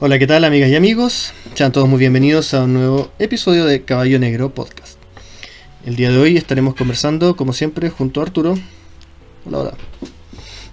Hola, ¿qué tal amigas y amigos? Sean todos muy bienvenidos a un nuevo episodio de Caballo Negro Podcast. El día de hoy estaremos conversando, como siempre, junto a Arturo. Hola, hola.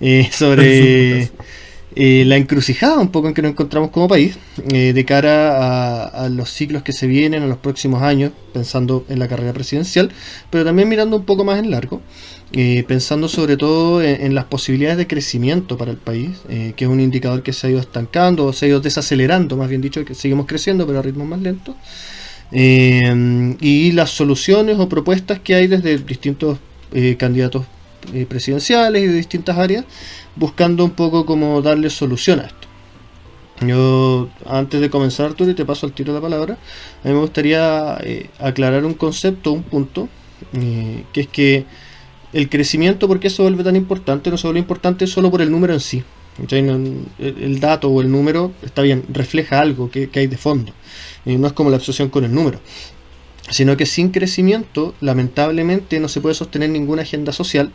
Eh, sobre eh, la encrucijada un poco en que nos encontramos como país eh, de cara a, los ciclos que se vienen, a los próximos años, pensando en la carrera presidencial, pero también mirando un poco más en largo, eh, pensando sobre todo en, las posibilidades de crecimiento para el país, que es un indicador que se ha ido estancando o se ha ido desacelerando, más bien dicho, que seguimos creciendo pero a ritmos más lentos, y las soluciones o propuestas que hay desde distintos candidatos presidenciales y de distintas áreas buscando un poco cómo darle solución a esto. Yo, antes de comenzar, Arturo, y te paso al tiro de la palabra, a mí me gustaría eh, aclarar un concepto, un punto, eh, que es que el crecimiento, ¿por qué se vuelve tan importante? No se vuelve importante solo por el número en sí. El dato o el número, está bien, refleja algo que, hay de fondo. y no es como la obsesión con el número. Sino que sin crecimiento, lamentablemente, no se puede sostener ninguna agenda social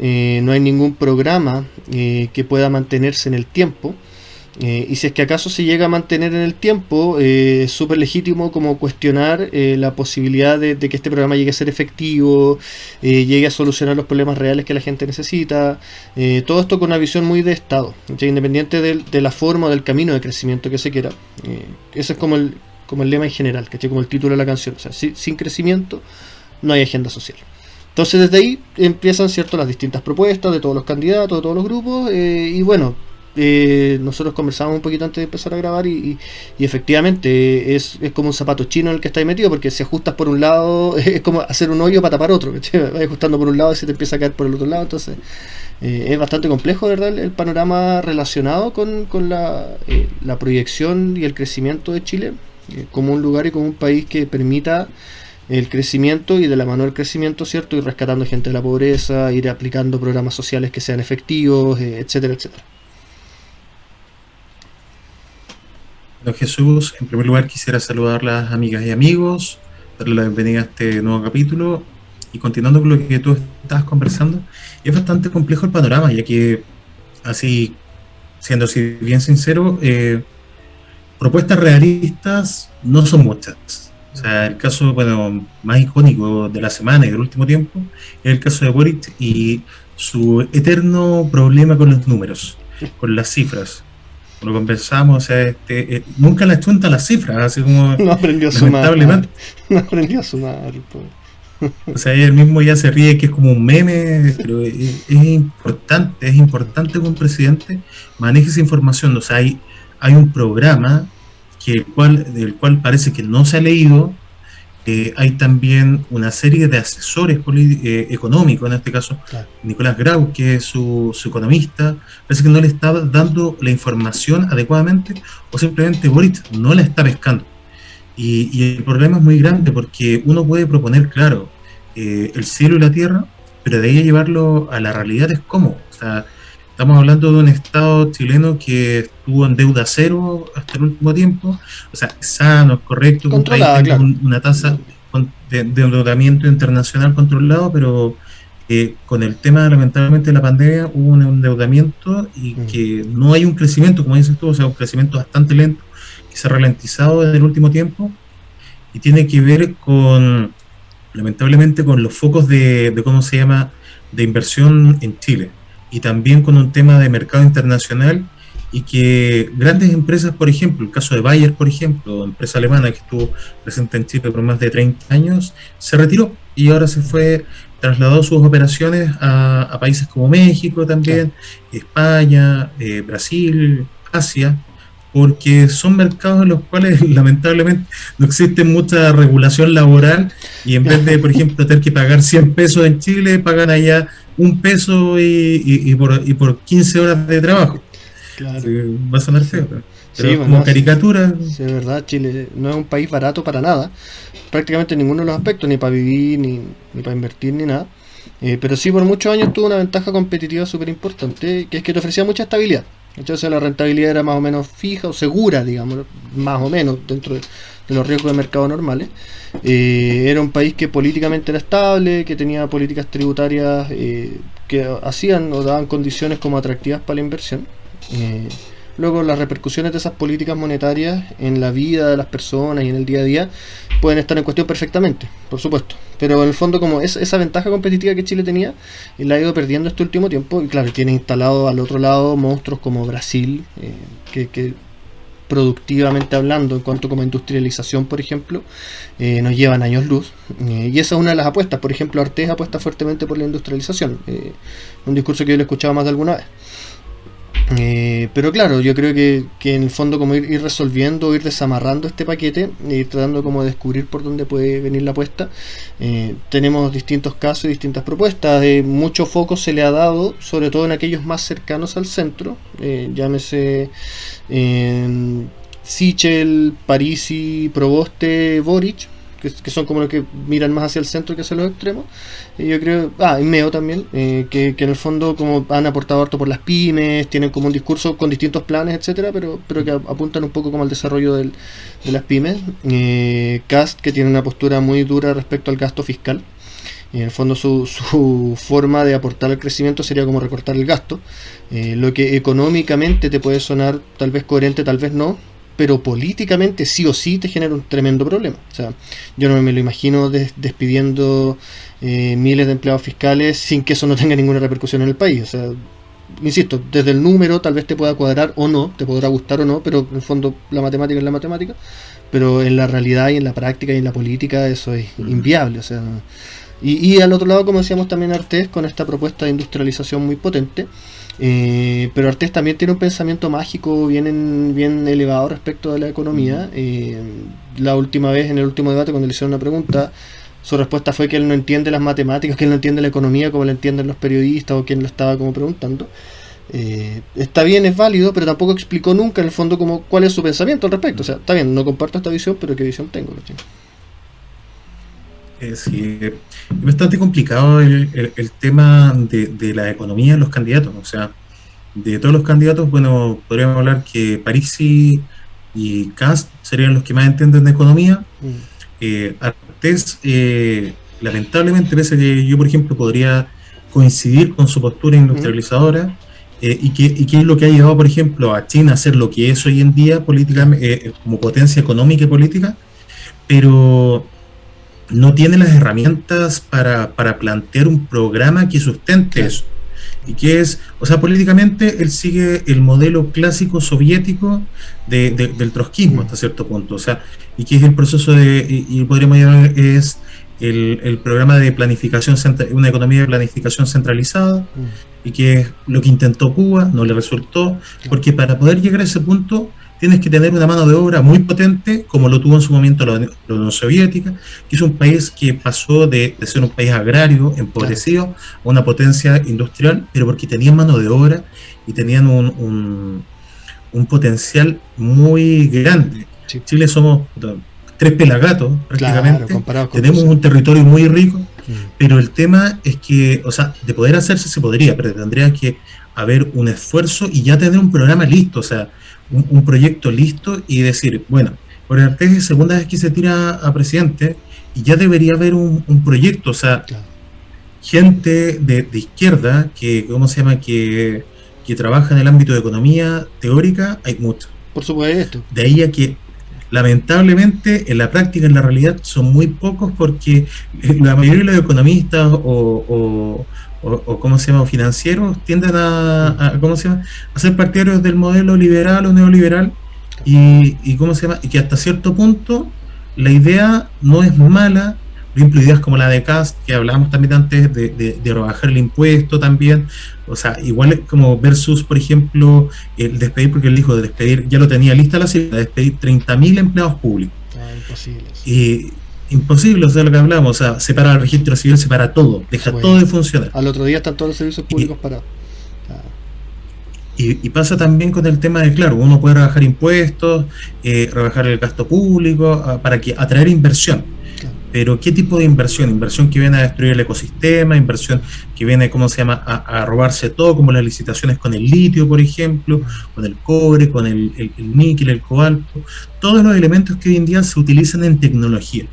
eh, no hay ningún programa eh, que pueda mantenerse en el tiempo. Eh, y si es que acaso se llega a mantener en el tiempo, es súper legítimo como cuestionar la posibilidad de, que este programa llegue a ser efectivo, llegue a solucionar los problemas reales que la gente necesita. todo esto con una visión muy de Estado, independiente de, la forma o del camino de crecimiento que se quiera. ese es como el, como el lema en general, como el título de la canción. O sea, sin crecimiento no hay agenda social. Entonces desde ahí empiezan cierto las distintas propuestas de todos los candidatos, de todos los grupos, eh, y bueno, eh, nosotros conversamos un poquito antes de empezar a grabar y, efectivamente es, como un zapato chino en el que estáis metido porque si ajustas por un lado es como hacer un hoyo para tapar otro, vas ajustando por un lado y se te empieza a caer por el otro lado, entonces eh, es bastante complejo, ¿verdad? El, panorama relacionado con, la, la, proyección y el crecimiento de Chile como un lugar y como un país que permita el crecimiento y de la mano del crecimiento, ¿cierto? Ir rescatando gente de la pobreza, ir aplicando programas sociales que sean efectivos, eh, etcétera, etcétera. Bueno, Jesús, en primer lugar quisiera saludar a las amigas y amigos, darle la bienvenida a este nuevo capítulo y continuando con lo que tú estabas conversando, es bastante complejo el panorama, ya que así, siendo así bien sincero, eh, propuestas realistas no son muchas o sea, el caso bueno, más icónico de la semana y del último tiempo es el caso de Boric y su eterno problema con los números, con las cifras. Lo conversamos, o sea, este, eh, nunca le chunta las cifras, así como. No aprendió a sumar. No aprendió a sumar. O sea, él mismo ya se ríe que es como un meme, pero es, importante, es importante que un presidente maneje esa información. O sea, hay, hay un programa que cual, del cual parece que no se ha leído. Eh, hay también una serie de asesores eh, económicos, en este caso Nicolás Grau, que es su, economista, parece que no le está dando la información adecuadamente o simplemente Boris no la está pescando. Y, el problema es muy grande porque uno puede proponer, claro, eh, el cielo y la tierra, pero de ahí a llevarlo a la realidad es cómo. O sea, Estamos hablando de un Estado chileno que estuvo en deuda cero hasta el último tiempo, o sea, sano, es correcto, un país una tasa de, endeudamiento internacional controlado, pero eh, con el tema lamentablemente de la pandemia hubo un endeudamiento y mm. que no hay un crecimiento, como dices tú, o sea, un crecimiento bastante lento que se ha ralentizado desde el último tiempo y tiene que ver con, lamentablemente, con los focos de, de ¿cómo se llama?, de inversión en Chile y también con un tema de mercado internacional y que grandes empresas, por ejemplo, el caso de Bayer, por ejemplo, empresa alemana que estuvo presente en Chile por más de 30 años, se retiró y ahora se fue, trasladó sus operaciones a, países como México también, España, eh, Brasil, Asia, porque son mercados en los cuales lamentablemente no existe mucha regulación laboral y en vez de, por ejemplo, tener que pagar 100 pesos en Chile, pagan allá un peso y, por, y por 15 horas de trabajo. Claro. va a sonar feo, pero, como caricatura. Sí, es verdad, Chile no es un país barato para nada, prácticamente en ninguno de los aspectos, ni para vivir, ni, para invertir, ni nada. Eh, pero sí, por muchos años tuvo una ventaja competitiva súper importante, que es que te ofrecía mucha estabilidad. Entonces la rentabilidad era más o menos fija o segura, digamos, más o menos dentro de, los riesgos de mercado normales. Eh, era un país que políticamente era estable, que tenía políticas tributarias eh, que hacían o daban condiciones como atractivas para la inversión. Eh, luego las repercusiones de esas políticas monetarias en la vida de las personas y en el día a día pueden estar en cuestión perfectamente, por supuesto. Pero en el fondo, como es esa ventaja competitiva que Chile tenía, la ha ido perdiendo este último tiempo. Y claro, tiene instalado al otro lado monstruos como Brasil, eh, que productivamente hablando, en cuanto como industrialización, por ejemplo, eh, nos llevan años luz. Eh, y esa es una de las apuestas. Por ejemplo, Artés apuesta fuertemente por la industrialización. Eh, un discurso que yo le he escuchado más de alguna vez. Eh, pero claro, yo creo que, en el fondo como ir, resolviendo, ir desamarrando este paquete, ir tratando como de descubrir por dónde puede venir la apuesta. Eh, tenemos distintos casos y distintas propuestas. Eh, mucho foco se le ha dado, sobre todo en aquellos más cercanos al centro, llámese Sichel, Parisi, Proboste, Boric que, son como los que miran más hacia el centro que hacia los extremos. Y yo creo, ah, y Meo también, eh, que, en el fondo como han aportado harto por las pymes, tienen como un discurso con distintos planes, etcétera, pero, pero que apuntan un poco como al desarrollo del, de las pymes. Eh, Cast, que tiene una postura muy dura respecto al gasto fiscal. En el fondo su, su forma de aportar al crecimiento sería como recortar el gasto, eh, lo que económicamente te puede sonar tal vez coherente, tal vez no, pero políticamente sí o sí te genera un tremendo problema. O sea, yo no me lo imagino despidiendo eh, miles de empleados fiscales sin que eso no tenga ninguna repercusión en el país. O sea, insisto, desde el número tal vez te pueda cuadrar o no, te podrá gustar o no, pero en el fondo la matemática es la matemática, pero en la realidad y en la práctica y en la política eso es inviable. O sea, y, y al otro lado, como decíamos también Artés, con esta propuesta de industrialización muy potente, eh, pero Artés también tiene un pensamiento mágico bien, bien elevado respecto a la economía. Eh, la última vez, en el último debate, cuando le hicieron una pregunta, su respuesta fue que él no entiende las matemáticas, que él no entiende la economía como la entienden los periodistas o quien lo estaba como preguntando. Eh, está bien, es válido, pero tampoco explicó nunca en el fondo como cuál es su pensamiento al respecto. O sea, está bien, no comparto esta visión, pero qué visión tengo. sí, es bastante complicado el, el, tema de, de, la economía de los candidatos. O sea, de todos los candidatos, bueno, podríamos hablar que Parisi y Cast serían los que más entienden de economía. Mm. Eh, Artés, eh, lamentablemente, pese a que yo, por ejemplo, podría coincidir con su postura industrializadora, eh, y, que, y que es lo que ha llevado, por ejemplo, a China a ser lo que es hoy en día políticamente, eh, como potencia económica y política, pero no tiene las herramientas para, plantear un programa que sustente eso. Y que es, o sea, políticamente él sigue el modelo clásico soviético de, del trotskismo hasta cierto punto. O sea, y que es el proceso de, y, podríamos llamar, es el, el, programa de planificación, una economía de planificación centralizada, y que es lo que intentó Cuba, no le resultó, porque para poder llegar a ese punto tienes que tener una mano de obra muy potente, como lo tuvo en su momento la, Unión Soviética, que es un país que pasó de, ser un país agrario, empobrecido, a una potencia industrial, pero porque tenían mano de obra y tenían un, un, potencial muy grande. Chile somos tres pelagatos prácticamente, tenemos un territorio muy rico, mm. pero el tema es que, o sea, de poder hacerse se podría, pero tendría que haber un esfuerzo y ya tener un programa listo, o sea, un, proyecto listo y decir, bueno, por Artés es segunda vez que se tira a presidente y ya debería haber un, proyecto, o sea, gente de, izquierda que, ¿cómo se llama?, que, que trabaja en el ámbito de economía teórica, hay mucho. Por supuesto. De ahí a que lamentablemente en la práctica, en la realidad, son muy pocos porque la mayoría de los economistas o, o, ¿cómo se llama? financieros tienden a, ¿cómo se llama? a ser partidarios del modelo liberal o neoliberal y, y, ¿cómo se llama? y que hasta cierto punto la idea no es mala por ejemplo ideas como la de Cast que hablábamos también antes de, de, rebajar el impuesto también o sea igual como versus por ejemplo el despedir porque él dijo de despedir ya lo tenía lista la cifra de despedir 30.000 empleados públicos ah, imposible, y imposible, o sea, lo que hablamos, o sea, separa el registro civil, separa todo, deja todo de funcionar. Al otro día están todos los servicios públicos parados. Y, pasa también con el tema de, claro, uno puede rebajar impuestos, eh, rebajar el gasto público, ah, para que atraer inversión. Pero ¿qué tipo de inversión? Inversión que viene a destruir el ecosistema, inversión que viene, ¿cómo se llama?, a, robarse todo, como las licitaciones con el litio, por ejemplo, con el cobre, con el, el níquel, el cobalto, todos los elementos que hoy en día se utilizan en tecnología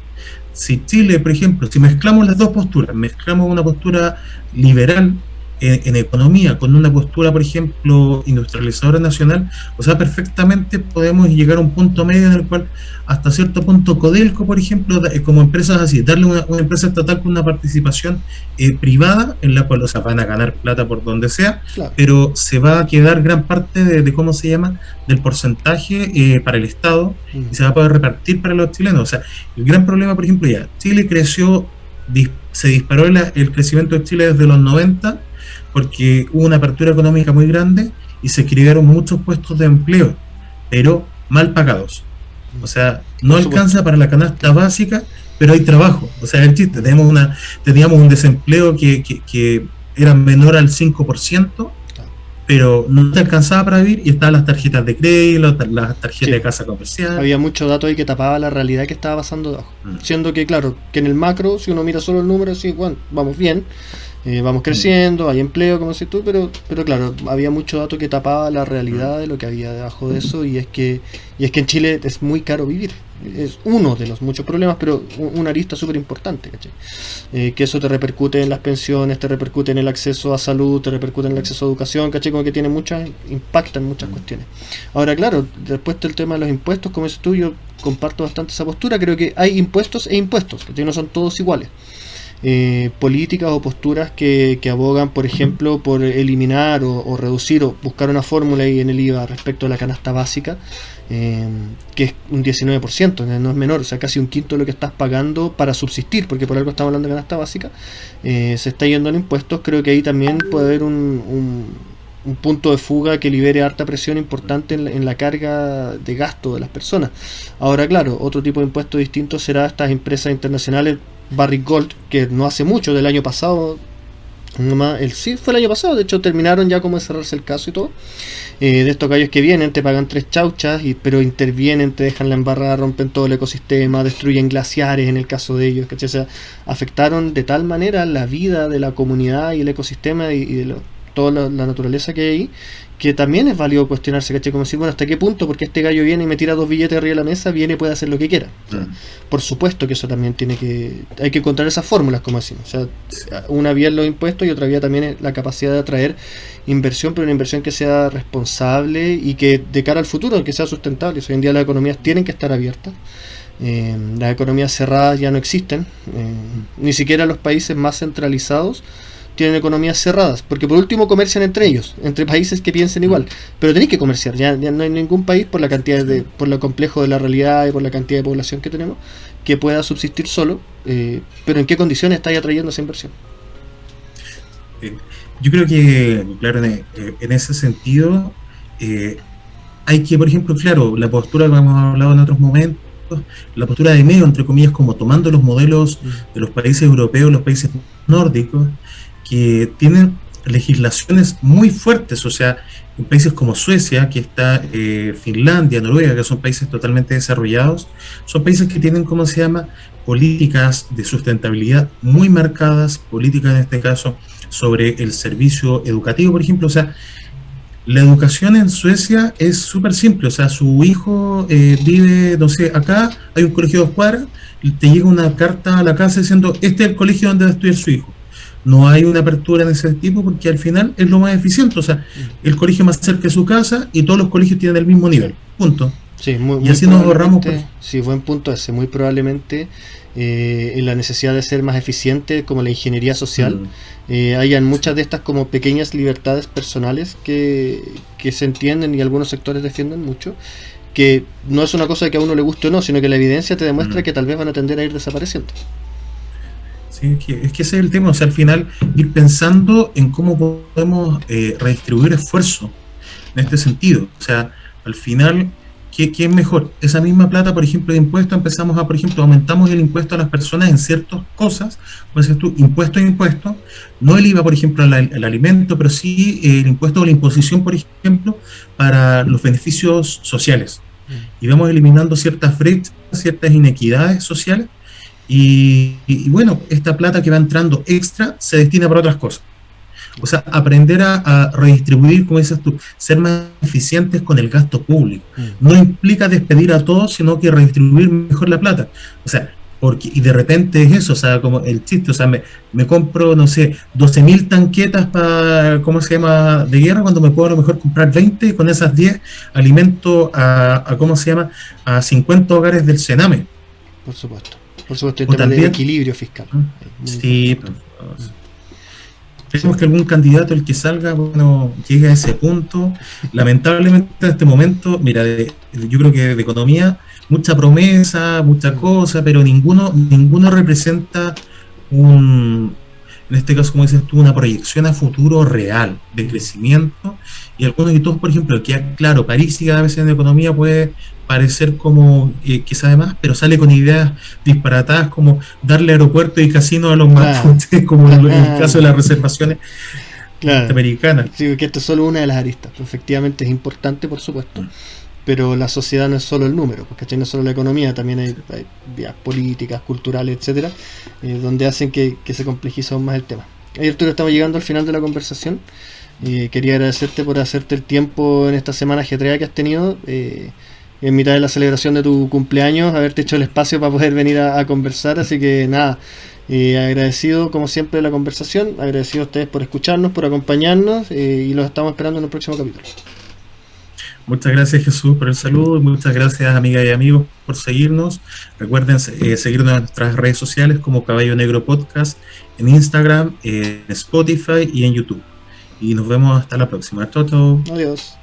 si Chile, por ejemplo, si mezclamos las dos posturas, mezclamos una postura liberal en, economía, con una postura, por ejemplo, industrializadora nacional, o sea, perfectamente podemos llegar a un punto medio en el cual, hasta cierto punto, Codelco, por ejemplo, como empresas así, darle una, una empresa estatal con una participación eh, privada, en la cual, o sea, van a ganar plata por donde sea, pero se va a quedar gran parte de, cómo se llama, del porcentaje eh, para el Estado y se va a poder repartir para los chilenos. O sea, el gran problema, por ejemplo, ya, Chile creció, se disparó el crecimiento de Chile desde los 90 porque hubo una apertura económica muy grande y se crearon muchos puestos de empleo, pero mal pagados. O sea, no alcanza para la canasta básica, pero hay trabajo. O sea, el chiste, teníamos, una, teníamos un desempleo que, que, era menor al 5%, pero no te alcanzaba para vivir y estaban las tarjetas de crédito, las tarjetas de casa comercial. Había mucho dato ahí que tapaba la realidad que estaba pasando debajo. Mm. Siendo que, claro, que en el macro, si uno mira solo el número, sí, bueno, vamos bien, eh, vamos creciendo, hay empleo, como decís tú, pero, pero claro, había mucho dato que tapaba la realidad de lo que había debajo de eso y es que y es que en Chile es muy caro vivir. Es uno de los muchos problemas, pero una arista súper importante, eh, que eso te repercute en las pensiones, te repercute en el acceso a salud, te repercute en el acceso a educación, ¿cachai? Como que tiene muchas, impacta en muchas cuestiones. Ahora, claro, después del tema de los impuestos, como es tú, yo comparto bastante esa postura, creo que hay impuestos e impuestos, que no son todos iguales. Eh, políticas o posturas que, abogan, por ejemplo, por eliminar o, reducir o buscar una fórmula ahí en el IVA respecto a la canasta básica, eh, que es un 19%, no es menor, o sea, casi un quinto de lo que estás pagando para subsistir, porque por algo estamos hablando de canasta básica, eh, se está yendo en impuestos, creo que ahí también puede haber un, un punto de fuga que libere harta presión importante en la, carga de gasto de las personas. Ahora, claro, otro tipo de impuesto distinto será estas empresas internacionales Barrick Gold, que no hace mucho, del año pasado, el sí fue el año pasado, de hecho terminaron ya como de cerrarse el caso y todo. Eh, de estos gallos que vienen, te pagan tres chauchas, y, pero intervienen, te dejan la embarrada, rompen todo el ecosistema, destruyen glaciares en el caso de ellos, O sea, afectaron de tal manera la vida de la comunidad y el ecosistema y, de toda la, naturaleza que hay que también es válido cuestionarse, ¿cachai? Como decir, bueno, ¿hasta qué punto? Porque este gallo viene y me tira dos billetes arriba de la mesa, viene y puede hacer lo que quiera. Por supuesto que eso también tiene que... Hay que encontrar esas fórmulas, como decimos. O sea, una vía es los impuestos y otra vía también es la capacidad de atraer inversión, pero una inversión que sea responsable y que de cara al futuro, que sea sustentable. Hoy en día las economías tienen que estar abiertas. Eh, las economías cerradas ya no existen. Eh, ni siquiera los países más centralizados tienen economías cerradas, porque por último comercian entre ellos, entre países que piensen igual, pero tenéis que comerciar, ya, no hay ningún país por la cantidad de, por lo complejo de la realidad y por la cantidad de población que tenemos, que pueda subsistir solo, eh, pero en qué condiciones estáis atrayendo esa inversión. Eh, yo creo que, claro, en, eh, ese sentido, hay que, por ejemplo, claro, la postura que hemos hablado en otros momentos, la postura de medio, entre comillas, como tomando los modelos mm. de los países europeos, los países nórdicos, que tienen legislaciones muy fuertes, o sea, en países como Suecia, que está eh, Finlandia, Noruega, que son países totalmente desarrollados, son países que tienen, ¿cómo se llama?, políticas de sustentabilidad muy marcadas, políticas en este caso sobre el servicio educativo, por ejemplo, o sea, la educación en Suecia es súper simple, o sea, su hijo eh, vive, no sé, acá hay un colegio de dos cuadras, te llega una carta a la casa diciendo, este es el colegio donde va a estudiar su hijo no hay una apertura en ese tipo porque al final es lo más eficiente. O sea, el colegio más cerca de su casa y todos los colegios tienen el mismo nivel. Punto. Sí, muy, y así nos ahorramos. Pues. Sí, buen punto ese. Muy probablemente eh, en la necesidad de ser más eficiente, como la ingeniería social, mm. eh, hayan muchas de estas como pequeñas libertades personales que, que se entienden y algunos sectores defienden mucho que no es una cosa que a uno le guste o no, sino que la evidencia te demuestra mm. que tal vez van a tender a ir desapareciendo. Sí, es, que, ese es el tema, o sea, al final ir pensando en cómo podemos eh, redistribuir esfuerzo en este sentido. O sea, al final, ¿qué, es mejor? Esa misma plata, por ejemplo, de impuestos, empezamos a, por ejemplo, aumentamos el impuesto a las personas en ciertas cosas, pues tú, impuesto a impuesto, no el IVA, por ejemplo, al, alimento, pero sí el impuesto o la imposición, por ejemplo, para los beneficios sociales. Mm. Y vamos eliminando ciertas brechas, ciertas inequidades sociales y, bueno, esta plata que va entrando extra se destina para otras cosas. O sea, aprender a, redistribuir, como dices tú, ser más eficientes con el gasto público. Mm. No implica despedir a todos, sino que redistribuir mejor la plata. O sea, Porque, y de repente es eso, o sea, como el chiste, o sea, me, me compro, no sé, 12.000 tanquetas para, ¿cómo se llama?, de guerra, cuando me puedo a lo mejor comprar 20 y con esas 10 alimento a, ¿cómo se llama?, a 50 hogares del Sename. Por supuesto, por supuesto, el tema del equilibrio fiscal. Sí, Esperemos que algún candidato, el que salga, bueno, llegue a ese punto. Lamentablemente en este momento, mira, yo creo que de economía, mucha promesa, mucha cosa, pero ninguno, ninguno representa un, en este caso, como dices tú, una proyección a futuro real de crecimiento. Y algunos y todos, por ejemplo, que claro, París y cada vez en economía puede parecer como eh, que sabe más, pero sale con ideas disparatadas como darle aeropuerto y casino a los más como en el caso de las reservaciones americanas. Sí, que esto es solo una de las aristas. Efectivamente es importante, por supuesto. Mm. Pero la sociedad no es solo el número, porque no es solo la economía, también hay, vías políticas, culturales, etcétera, eh, donde hacen que, se complejice aún más el tema. Ahí Arturo, estamos llegando al final de la conversación. Eh, quería agradecerte por hacerte el tiempo en esta semana ajetreada que has tenido. Eh, en mitad de la celebración de tu cumpleaños, haberte hecho el espacio para poder venir a, conversar. Así que nada, eh, agradecido como siempre de la conversación, agradecido a ustedes por escucharnos, por acompañarnos eh, y los estamos esperando en el próximo capítulo. Muchas gracias Jesús por el saludo, muchas gracias amigas y amigos por seguirnos. Recuerden eh, seguirnos en nuestras redes sociales como Caballo Negro Podcast, en Instagram, en Spotify y en YouTube. Y nos vemos hasta la próxima. Chau, Adiós.